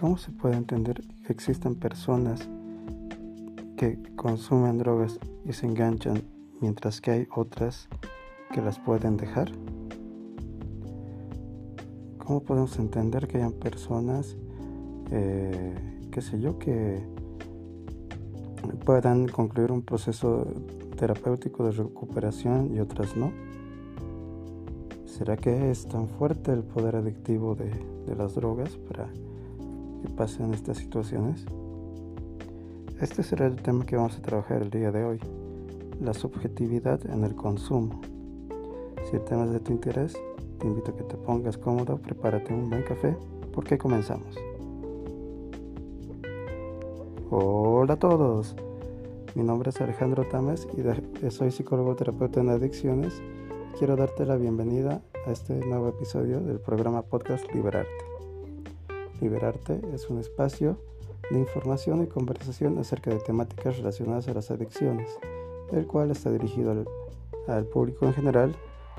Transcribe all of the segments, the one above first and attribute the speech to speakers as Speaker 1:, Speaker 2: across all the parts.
Speaker 1: ¿Cómo se puede entender que existen personas que consumen drogas y se enganchan mientras que hay otras que las pueden dejar? ¿Cómo podemos entender que hayan personas, eh, qué sé yo, que puedan concluir un proceso terapéutico de recuperación y otras no? ¿Será que es tan fuerte el poder adictivo de las drogas para que pasen estas situaciones? Este será el tema que vamos a trabajar el día de hoy, la subjetividad en el consumo. Si el tema es de tu interés, te invito a que te pongas cómodo, prepárate un buen café, porque comenzamos. Hola a todos, mi nombre es Alejandro Tames y soy psicólogo terapeuta en adicciones. Quiero darte la bienvenida a este nuevo episodio del programa podcast Liberarte. Liberarte es un espacio de información y conversación acerca de temáticas relacionadas a las adicciones, el cual está dirigido al, público en general,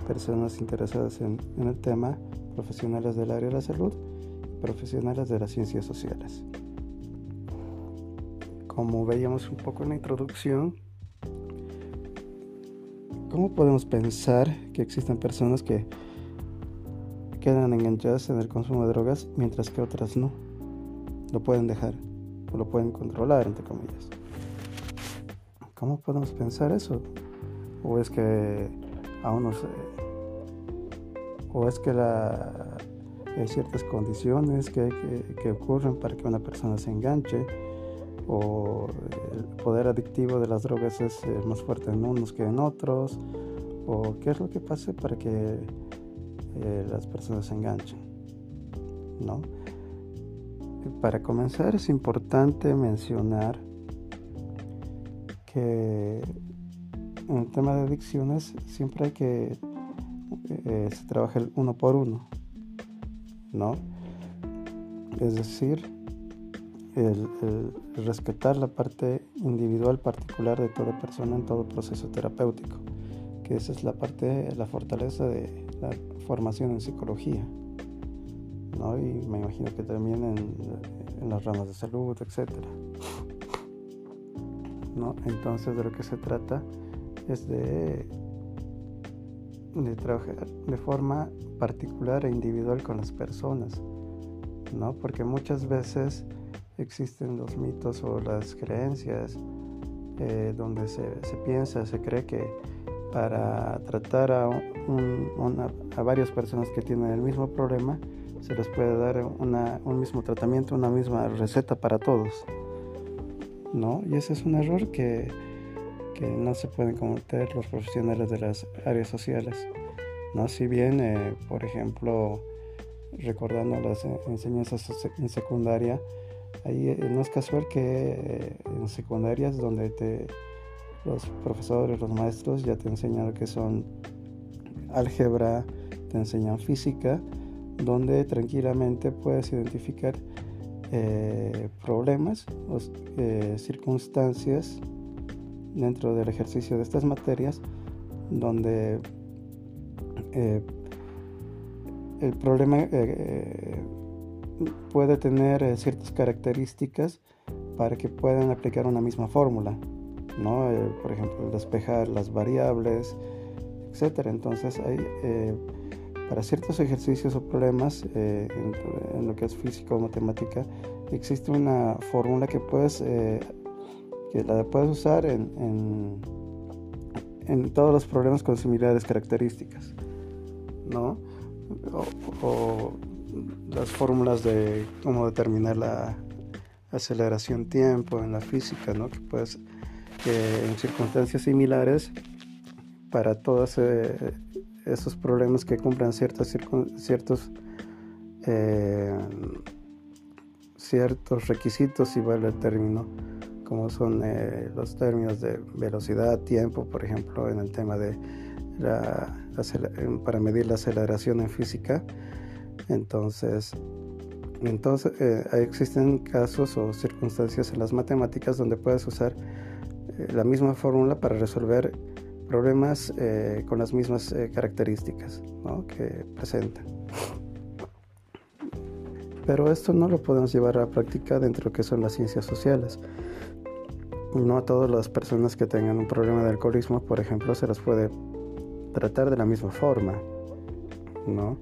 Speaker 1: personas interesadas en, el tema, profesionales del área de la salud profesionales de las ciencias sociales. Como veíamos un poco en la introducción, ¿cómo podemos pensar que existen personas que quedan enganchadas en el consumo de drogas mientras que otras no. Lo pueden dejar o lo pueden controlar, entre comillas. ¿Cómo podemos pensar eso? ¿O es que aún no sé? ¿O es que la, hay ciertas condiciones que, que, ocurren para que una persona se enganche? ¿O el poder adictivo de las drogas es eh, más fuerte en unos que en otros? ¿O qué es lo que pasa para que eh, las personas se enganchan. ¿no? Para comenzar es importante mencionar que en el tema de adicciones siempre hay que eh, se trabaja uno por uno, ¿no? Es decir, el, respetar la parte individual particular de toda persona en todo proceso terapéutico, que esa es la parte, la fortaleza de la formación en psicología, ¿no? y me imagino que también en, las ramas de salud, etc. ¿no? Entonces de lo que se trata es de, de trabajar de forma particular e individual con las personas, ¿no? porque muchas veces existen los mitos o las creencias eh, donde se, se piensa, se cree que para tratar a, a varias personas que tienen el mismo problema, se les puede dar un mismo tratamiento, una misma receta para todos. ¿no? Y ese es un error que, que no se pueden cometer los profesionales de las áreas sociales. ¿no? Si bien, eh, por ejemplo, recordando las enseñanzas en secundaria, ahí eh, no es casual que eh, en secundarias donde te los profesores, los maestros ya te enseñan que son álgebra, te enseñan física, donde tranquilamente puedes identificar eh, problemas o eh, circunstancias dentro del ejercicio de estas materias donde eh, el problema puede tener ciertas características para que puedan aplicar una misma fórmula. ¿no? Por ejemplo, despejar las variables, etc. Entonces, hay, para ciertos ejercicios o problemas eh, en, lo que es física o matemática, existe una fórmula que puedes, que la puedes usar en, en, todos los problemas con similares características, ¿no? O, las fórmulas de cómo determinar la aceleración tiempo en la física, ¿no? Que puedes en circunstancias similares para todos eh, esos problemas que cumplan ciertos, ciertos, eh, ciertos requisitos, si vale el término, como son eh, los términos de velocidad, tiempo, por ejemplo, en el tema de la, para medir la aceleración en física. Entonces, entonces existen casos o circunstancias en las matemáticas donde puedes usar eh, la misma fórmula para resolver problemas eh, con las mismas eh, características que presentan. Pero esto no lo podemos llevar a la práctica dentro de lo que son las ciencias sociales. No a todas las personas que tengan un problema de alcoholismo, por ejemplo, se las puede tratar de la misma forma, ¿no?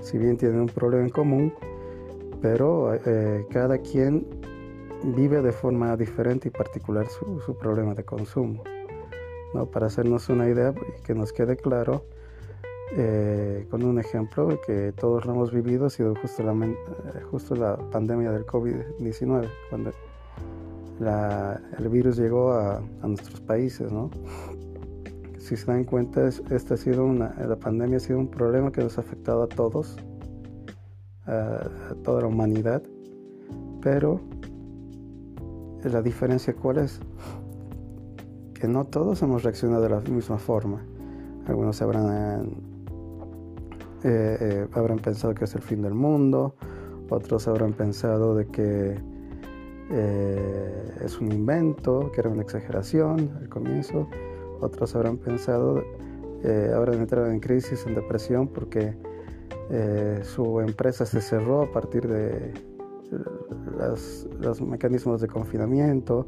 Speaker 1: Si bien tienen un problema en común, pero eh, cada quien vive de forma diferente y particular su, problema de consumo. ¿No? Para hacernos una idea y que nos quede claro, eh, con un ejemplo que todos lo hemos vivido, ha sido justo la, eh, justo la pandemia del COVID-19, cuando el virus llegó a, nuestros países. ¿no? Si se dan cuenta, esta ha sido una, la pandemia ha sido un problema que nos ha afectado a todos, a toda la humanidad, pero la diferencia cuál es? Que no todos hemos reaccionado de la misma forma. Algunos habrán, eh, eh, habrán pensado que es el fin del mundo, otros habrán pensado de que eh, es un invento, que era una exageración al comienzo, otros habrán pensado, habrán entrado en crisis, en depresión porque su empresa se cerró a partir de los mecanismos de confinamiento,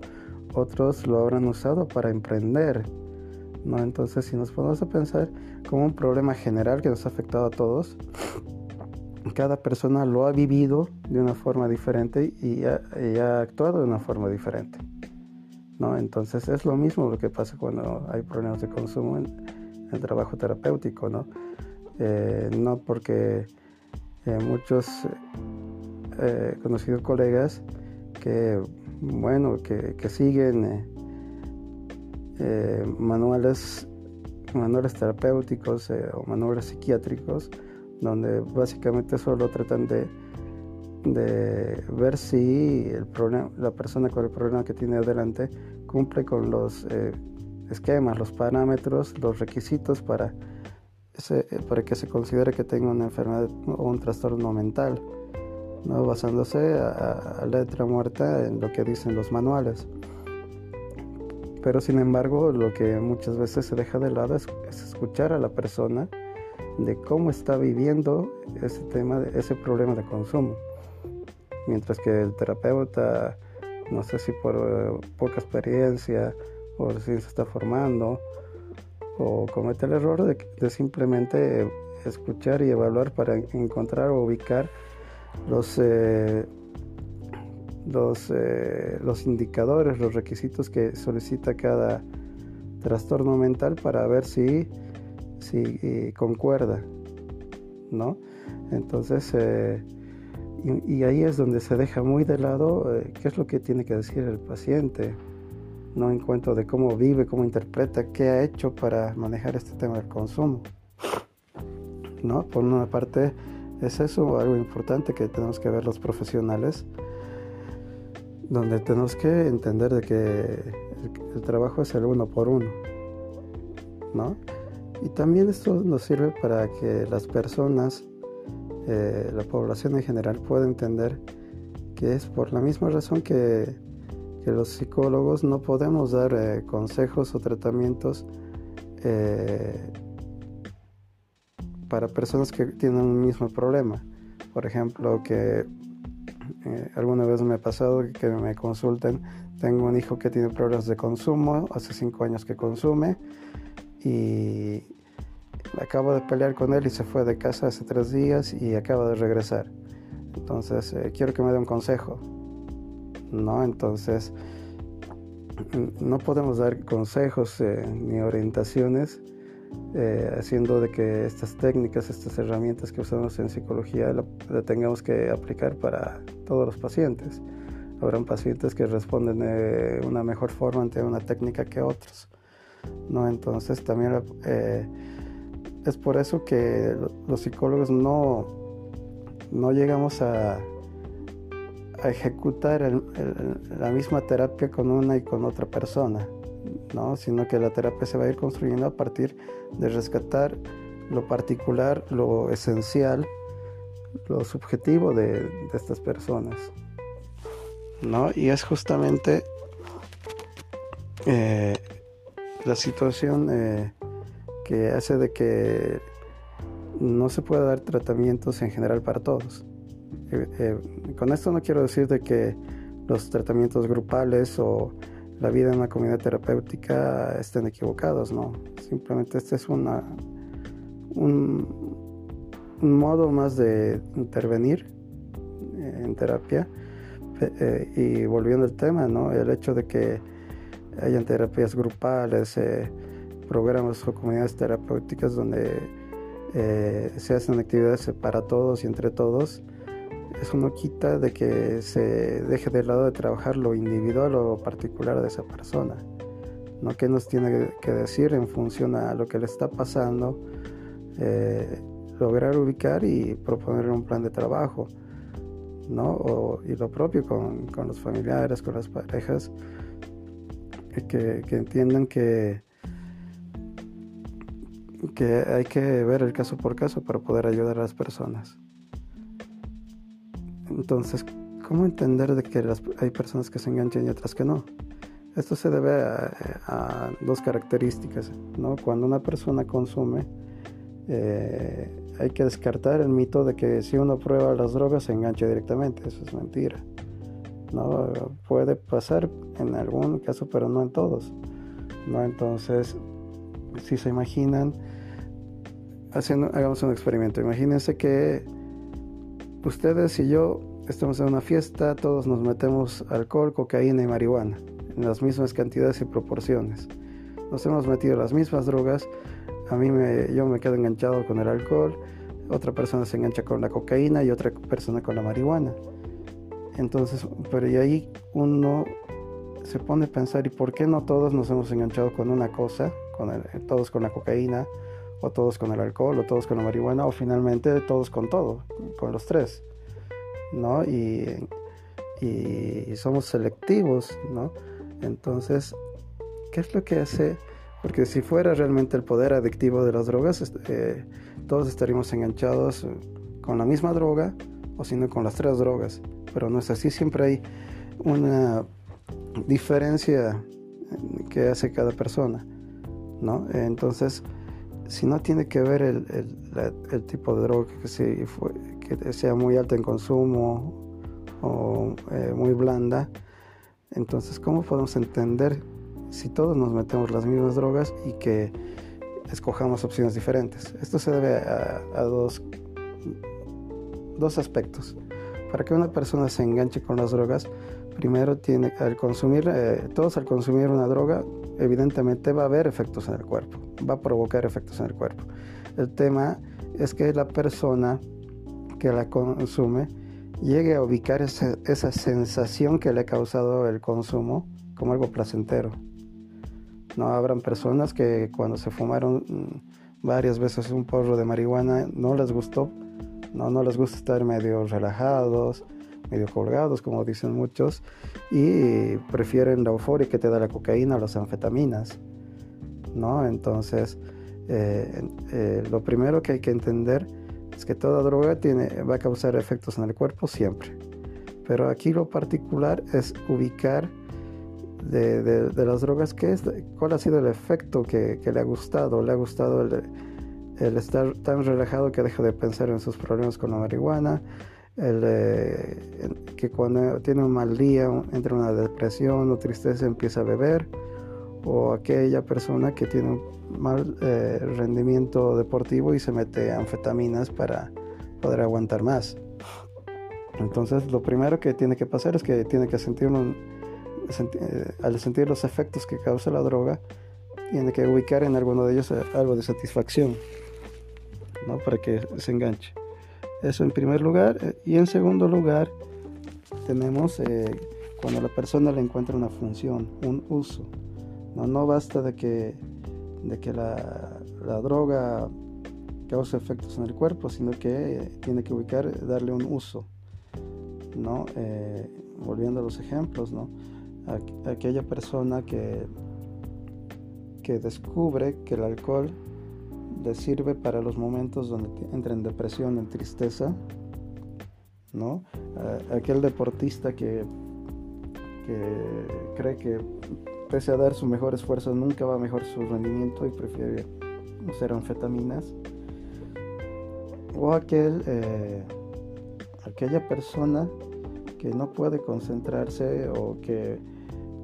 Speaker 1: otros lo habrán usado para emprender. ¿no? Entonces, si nos ponemos a pensar como un problema general que nos ha afectado a todos, cada persona lo ha vivido de una forma diferente y ha, actuado de una forma diferente. ¿no? Entonces, es lo mismo lo que pasa cuando hay problemas de consumo en el trabajo terapéutico. No, eh, no porque eh, muchos eh, conocido colegas que, bueno, que, siguen eh, eh, manuales, manuales terapéuticos o manuales psiquiátricos, donde básicamente solo tratan de, de ver si el problema, la persona con el problema que tiene adelante cumple con los esquemas, los parámetros, los requisitos para, para que se considere que tenga una enfermedad o un trastorno mental. ¿No? basándose a, letra muerta en lo que dicen los manuales. Pero sin embargo, lo que muchas veces se deja de lado es, escuchar a la persona de cómo está viviendo ese tema, ese problema de consumo. Mientras que el terapeuta, no sé si por eh, poca experiencia o si se está formando, o comete el error de, de simplemente escuchar y evaluar para encontrar o ubicar los, eh, los, eh, los indicadores, los requisitos que solicita cada trastorno mental para ver si, si eh, concuerda, ¿no? Entonces, y, y, ahí es donde se deja muy de lado qué es lo que tiene que decir el paciente, no en cuanto de cómo vive, cómo interpreta, qué ha hecho para manejar este tema del consumo, ¿no? Por una parte, es eso algo importante que tenemos que ver los profesionales, donde tenemos que entender de que el, trabajo es el uno por uno, ¿no? Y también esto nos sirve para que las personas, eh, la población en general, pueda entender que es por la misma razón que, los psicólogos no podemos dar eh, consejos o tratamientos eh, para personas que tienen un mismo problema. Por ejemplo, que eh, alguna vez me ha pasado que me consulten, tengo un hijo que tiene problemas de consumo, hace cinco años que consume y acabo de pelear con él y se fue de casa hace tres días y acaba de regresar. Entonces, eh, quiero que me dé un consejo. ¿No? Entonces, no podemos dar consejos eh, ni orientaciones eh, haciendo de que estas técnicas, estas herramientas que usamos en psicología la, tengamos que aplicar para todos los pacientes. Habrán pacientes que responden de una mejor forma ante una técnica que otros. ¿no? Entonces también eh, es por eso que los psicólogos no, no llegamos a ejecutar la misma terapia con una y con otra persona sino que la terapia se va a ir construyendo a partir de rescatar lo particular, lo esencial, lo subjetivo de, estas personas. ¿no? Y es justamente eh, la situación eh, que hace de que no se pueda dar tratamientos en general para todos. con esto no quiero decir de que los tratamientos grupales o la vida en una comunidad terapéutica estén equivocados, no. Simplemente este es una, un, modo más de intervenir en terapia. Eh, y volviendo al tema, ¿no? el hecho de que hayan terapias grupales, eh, programas o comunidades terapéuticas donde eh, se hacen actividades para todos y entre todos, eso no quita de que se deje de lado de trabajar lo individual o particular de esa persona. ¿no? ¿Qué nos tiene que decir en función a lo que le está pasando? lograr ubicar y proponer un plan de trabajo, ¿no? y lo propio con, los familiares, con las parejas, que, entiendan que, que hay que ver el caso por caso para poder ayudar a las personas. Entonces, ¿cómo entender de que hay personas que se enganchan y otras que no? Esto se debe a, a dos características, ¿no? Cuando una persona consume, eh, hay que descartar el mito de que si uno prueba las drogas se engancha directamente. Eso es mentira. No puede pasar en algún caso, pero no en todos. ¿no? Entonces, si se imaginan, haciendo, hagamos un experimento. Imagínense que ustedes y yo estamos en una fiesta, todos nos metemos alcohol, cocaína y marihuana en las mismas cantidades y proporciones. Nos hemos metido las mismas drogas, a mí me, yo me quedo enganchado con el alcohol, otra persona se engancha con la cocaína y otra persona con la marihuana. Entonces, pero y ahí uno se pone a pensar, ¿y por qué no todos nos hemos enganchado con una cosa? Con todos con la cocaína, o todos con el alcohol, o todos con la marihuana, o finalmente todos con todo, con los tres, ¿no? Y, somos selectivos, ¿no? Entonces, ¿qué es lo que hace porque si fuera realmente el poder adictivo de las drogas, eh, todos estaríamos enganchados con la misma droga o si no con las tres drogas. Pero no es así, siempre hay una diferencia que hace cada persona. ¿no? Entonces, si no tiene que ver el, tipo de droga que, que, sea muy alta en consumo o eh, muy blanda, entonces, ¿cómo podemos entender si todos nos metemos las mismas drogas y que escojamos opciones diferentes. Esto se debe a, dos, dos aspectos. Para que una persona se enganche con las drogas, primero tiene al consumir, eh, todos al consumir una droga, evidentemente va a haber efectos en el cuerpo, va a provocar efectos en el cuerpo. El tema es que la persona que la consume llegue a ubicar esa, esa sensación que le ha causado el consumo como algo placentero. No habrán personas que cuando se fumaron varias veces un porro de marihuana no les gustó, no, no les gusta estar medio relajados, medio colgados, como dicen muchos, y prefieren la euforia que te da la cocaína o las anfetaminas, ¿no? Entonces, eh, eh, lo primero que hay que entender es que toda droga tiene, va a causar efectos en el cuerpo siempre. Pero aquí lo particular es ubicar de, las drogas, ¿qué es, ¿cuál ha sido el efecto que, le ha gustado? ¿Le ha gustado el, estar tan relajado que deja de pensar en sus problemas con la marihuana? El, que cuando tiene un mal día, entra en una depresión o tristeza, empieza a beber? ¿O aquella persona que tiene un mal eh, rendimiento deportivo y se mete anfetaminas para poder aguantar más? Entonces, lo primero que tiene que pasar es que tiene que sentir un eh, al sentir los efectos que causa la droga, tiene que ubicar en alguno de ellos eh, algo de satisfacción, ¿no? Para que se enganche. Eso en primer lugar. Eh, y en segundo lugar, tenemos cuando la persona le encuentra una función, un uso. No, no basta de que, de que la, la droga cause efectos en el cuerpo, sino que tiene que ubicar, darle un uso. ¿no? volviendo a los ejemplos, ¿no? aquella persona que, que descubre que el alcohol le sirve para los momentos donde entra en depresión, en tristeza, ¿no? aquel deportista que, que cree que pese a dar su mejor esfuerzo nunca va a mejorar su rendimiento y prefiere usar anfetaminas. O aquel, eh, aquella persona que no puede concentrarse o que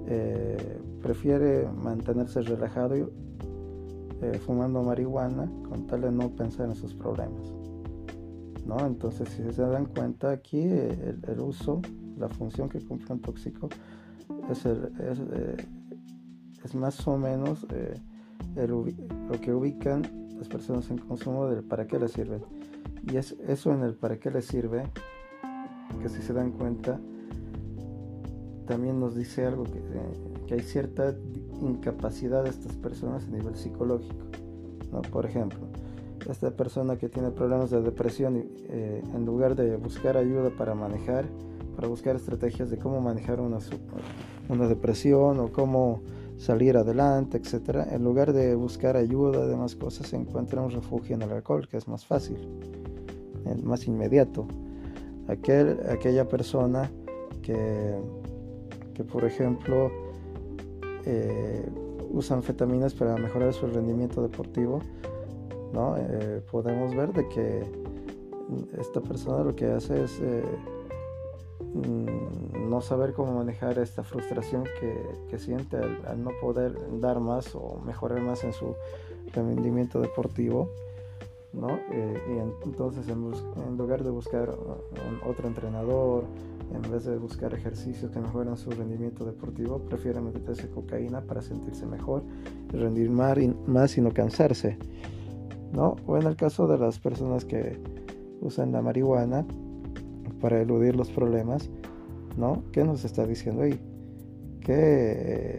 Speaker 1: eh, prefiere mantenerse relajado eh, fumando marihuana con tal de no pensar en sus problemas. ¿no? Entonces, si se dan cuenta aquí, el, uso, la función que cumple un tóxico es, eh, es, más o menos lo que ubican las personas en consumo del para qué les sirve. Y es eso en el para qué les sirve, que si se dan cuenta, también nos dice algo que, que hay cierta incapacidad de estas personas a nivel psicológico. Por ejemplo, esta persona que tiene problemas de depresión, eh, en lugar de buscar ayuda para manejar, para buscar estrategias de cómo manejar una, una depresión o cómo salir adelante, etcétera, en lugar de buscar ayuda, demás cosas, se encuentra un refugio en el alcohol, que es más fácil, más inmediato. Aquel, aquella persona que, que por ejemplo, eh, usan anfetaminas para mejorar su rendimiento deportivo, ¿no? Eh, podemos ver de que esta persona lo que hace es eh, mm, no saber cómo manejar esta frustración que, siente al, no poder dar más o mejorar más en su rendimiento deportivo. ¿No? y entonces en, lugar de buscar otro entrenador, en vez de buscar ejercicios que mejoran su rendimiento deportivo, prefiere meterse cocaína para sentirse mejor y rendir más y no cansarse. ¿no? O en el caso de las personas que usan la marihuana para eludir los problemas, ¿no? ¿Qué nos está diciendo ahí? Que eh,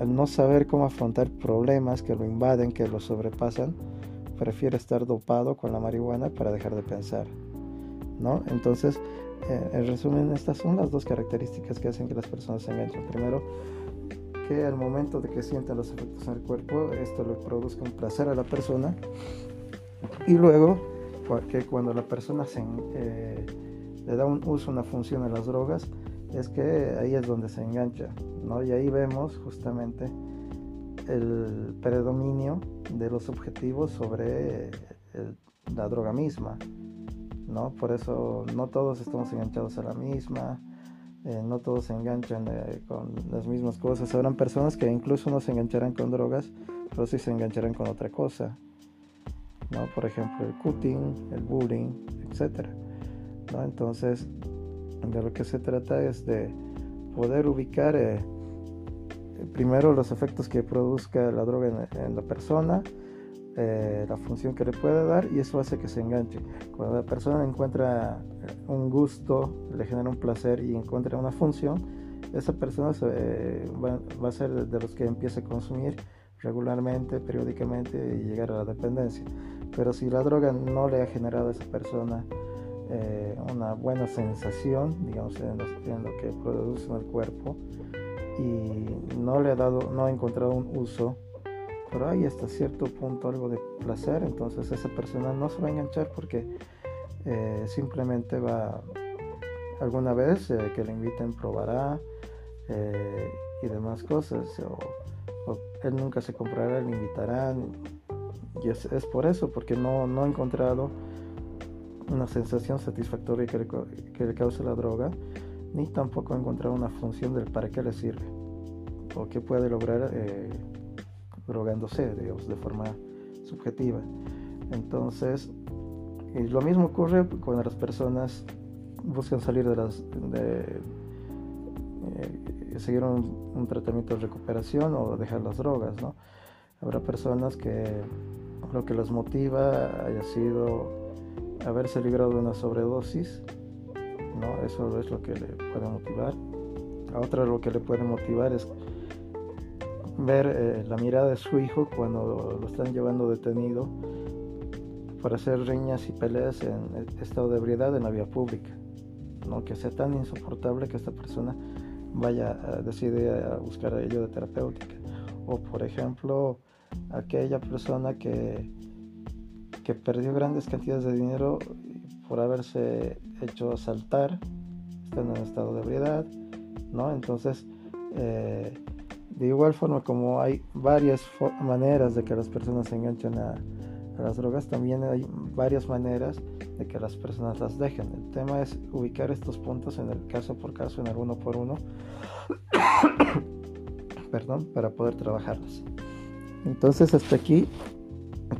Speaker 1: al no saber cómo afrontar problemas que lo invaden, que lo sobrepasan, prefiere estar dopado con la marihuana para dejar de pensar, ¿no? Entonces, eh, en resumen, estas son las dos características que hacen que las personas se enganchen. Primero, que al momento de que sientan los efectos en el cuerpo, esto le produzca un placer a la persona. Y luego, que cuando la persona se, eh, le da un uso, una función a las drogas, es que ahí es donde se engancha. ¿no? Y ahí vemos justamente el predominio de los objetivos sobre la droga misma. ¿no? Por eso no todos estamos enganchados a la misma, eh, no todos se enganchan eh, con las mismas cosas. Habrán personas que incluso no se engancharán con drogas, pero sí se engancharán con otra cosa, ¿no? Por ejemplo, el cutting, el bullying, etc. ¿no? Entonces, de lo que se trata es de poder ubicar eh, primero los efectos que produzca la droga en la persona, eh, la función que le puede dar y eso hace que se enganche. Cuando la persona encuentra un gusto, le genera un placer y encuentra una función, esa persona eh, va, a ser de los que empiece a consumir regularmente, periódicamente y llegar a la dependencia. Pero si la droga no le ha generado a esa persona eh, una buena sensación, digamos, en lo, que produce en el cuerpo, y no le ha dado, no ha encontrado un uso. Pero hay hasta cierto punto algo de placer, entonces esa persona no se va a enganchar porque eh, simplemente va alguna vez eh, que le inviten probará eh, y demás cosas, o, él nunca se comprará, le invitarán, y es, por eso, porque no, no ha encontrado una sensación satisfactoria que le, que le cause la droga, ni tampoco ha encontrado una función del para qué le sirve, o qué puede lograr drogándose, digamos, de forma subjetiva. Entonces, lo mismo ocurre cuando las personas buscan salir de las de eh, seguir un, tratamiento de recuperación o dejar las drogas, ¿no? Habrá personas que lo que las motiva haya sido haberse librado de una sobredosis, ¿no? Eso es lo que le puede motivar. A otra lo que le puede motivar es ver eh, la mirada de su hijo cuando lo están llevando detenido para hacer riñas y peleas en estado de ebriedad en la vía pública. ¿no? Que sea tan insoportable que esta persona vaya a, decide a buscar ayuda terapéutica. O por ejemplo, aquella persona que, que perdió grandes cantidades de dinero por haberse hecho asaltar, estando en estado de ebriedad, ¿no? Entonces, eh, de igual forma como hay varias maneras de que las personas se enganchan a, las drogas también hay varias maneras de que las personas las dejen. El tema es ubicar estos puntos en el caso por caso, en el uno por uno, perdón, para poder trabajarlas. Entonces hasta aquí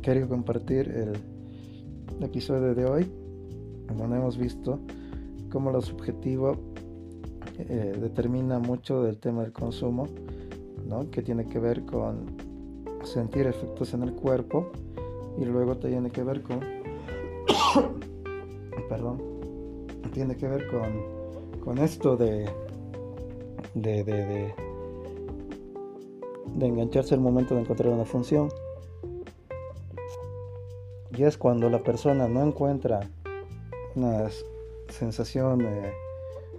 Speaker 1: quería compartir el, episodio de hoy, hemos visto cómo lo subjetivo eh, determina mucho del tema del consumo, ¿no? que tiene que ver con sentir efectos en el cuerpo y luego tiene que ver con perdón tiene que ver con, con esto de de, de, de de engancharse al momento de encontrar una función y es cuando la persona no encuentra una sensación eh,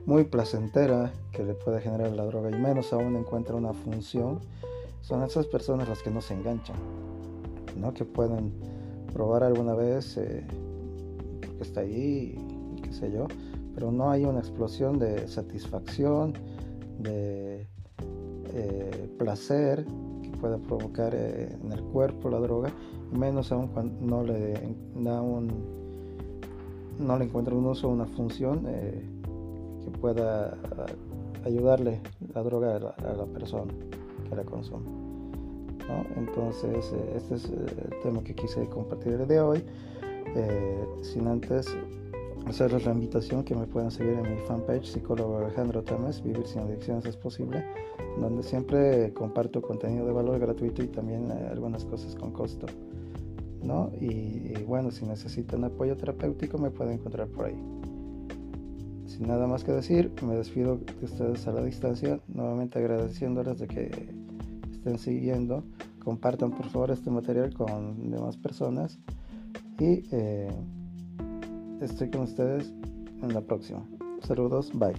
Speaker 1: muy placentera que le puede generar la droga y menos aún encuentra una función son esas personas las que no se enganchan ¿no? que pueden probar alguna vez eh, porque está ahí qué sé yo pero no hay una explosión de satisfacción de eh, placer que pueda provocar eh, en el cuerpo la droga, menos aún cuando no le da un no le encuentra un uso una función eh, que pueda ayudarle la droga a la, persona que la consume. Entonces, este es el tema que quise compartir el de hoy. sin antes hacerles la invitación que me puedan seguir en mi fanpage psicólogo Alejandro Tames, Vivir sin adicciones es posible, donde siempre comparto contenido de valor gratuito y también eh, algunas cosas con costo. ¿No? Y, bueno, si necesitan apoyo terapéutico me pueden encontrar por ahí. Sin nada más que decir, me despido de ustedes a la distancia, nuevamente agradeciéndoles de que estén siguiendo. Compartan por favor este material con demás personas y eh, estoy con ustedes en la próxima. Saludos, bye.